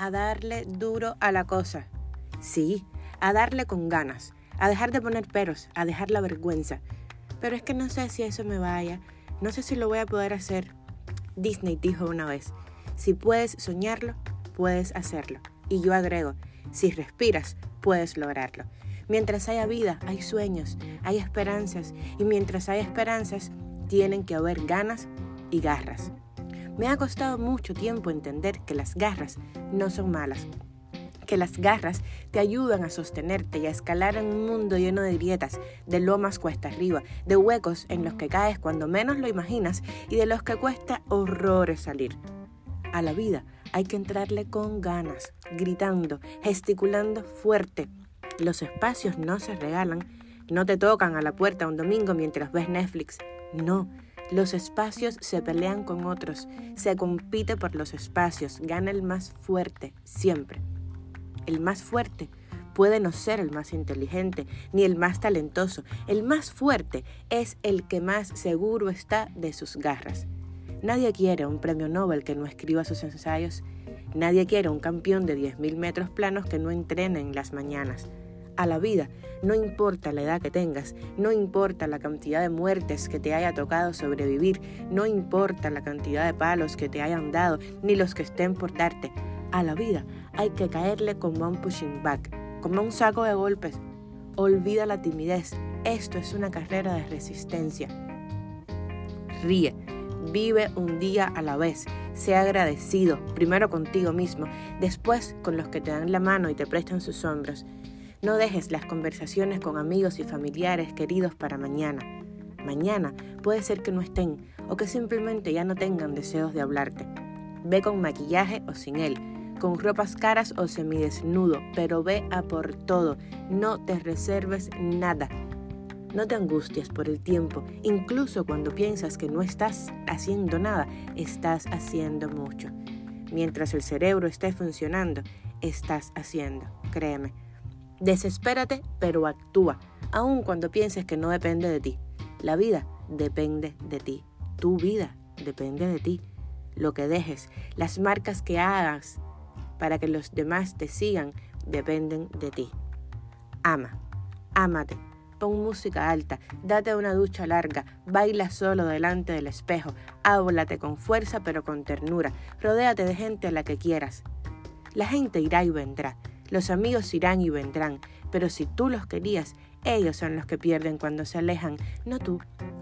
a darle duro a la cosa. Sí, a darle con ganas, a dejar de poner peros, a dejar la vergüenza. Pero es que no sé si eso me vaya, no sé si lo voy a poder hacer. Disney dijo una vez, si puedes soñarlo, puedes hacerlo. Y yo agrego, si respiras, puedes lograrlo. Mientras haya vida, hay sueños, hay esperanzas. Y mientras hay esperanzas, tienen que haber ganas y garras. Me ha costado mucho tiempo entender que las garras no son malas, que las garras te ayudan a sostenerte y a escalar en un mundo lleno de grietas, de lomas cuesta arriba, de huecos en los que caes cuando menos lo imaginas y de los que cuesta horrores salir. A la vida hay que entrarle con ganas, gritando, gesticulando fuerte. Los espacios no se regalan, no te tocan a la puerta un domingo mientras ves Netflix. No, los espacios se pelean con otros, se compite por los espacios, gana el más fuerte, siempre. El más fuerte puede no ser el más inteligente ni el más talentoso. El más fuerte es el que más seguro está de sus garras. Nadie quiere un premio Nobel que no escriba sus ensayos. Nadie quiere un campeón de 10.000 metros planos que no entrene en las mañanas a la vida. No importa la edad que tengas, no importa la cantidad de muertes que te haya tocado sobrevivir, no importa la cantidad de palos que te hayan dado, ni los que estén por darte. A la vida hay que caerle como un pushing back, como un saco de golpes. Olvida la timidez. Esto es una carrera de resistencia. Ríe. Vive un día a la vez. Sea agradecido, primero contigo mismo, después con los que te dan la mano y te prestan sus hombros. No dejes las conversaciones con amigos y familiares queridos para mañana. Mañana puede ser que no estén o que simplemente ya no tengan deseos de hablarte. Ve con maquillaje o sin él, con ropas caras o semidesnudo, pero ve a por todo. No te reserves nada. No te angusties por el tiempo, incluso cuando piensas que no estás haciendo nada, estás haciendo mucho. Mientras el cerebro esté funcionando, estás haciendo, créeme. Desespérate, pero actúa, aun cuando pienses que no depende de ti. La vida depende de ti. Tu vida depende de ti. Lo que dejes, las marcas que hagas para que los demás te sigan, dependen de ti. Ama, ámate, pon música alta, date una ducha larga, baila solo delante del espejo, háblate con fuerza pero con ternura, rodéate de gente a la que quieras. La gente irá y vendrá, los amigos irán y vendrán, pero si tú los querías, ellos son los que pierden cuando se alejan, no tú.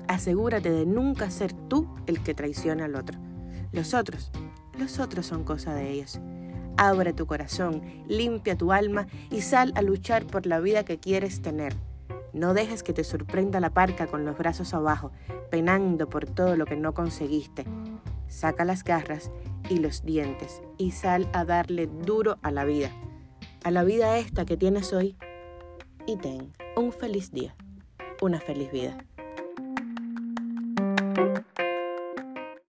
Asegúrate de nunca ser tú el que traiciona al otro. Los otros, los otros son cosa de ellos. Abre tu corazón, limpia tu alma y sal a luchar por la vida que quieres tener. No dejes que te sorprenda la parca con los brazos abajo, penando por todo lo que no conseguiste. Saca las garras y los dientes y sal a darle duro a la vida a la vida esta que tienes hoy y ten un feliz día, una feliz vida.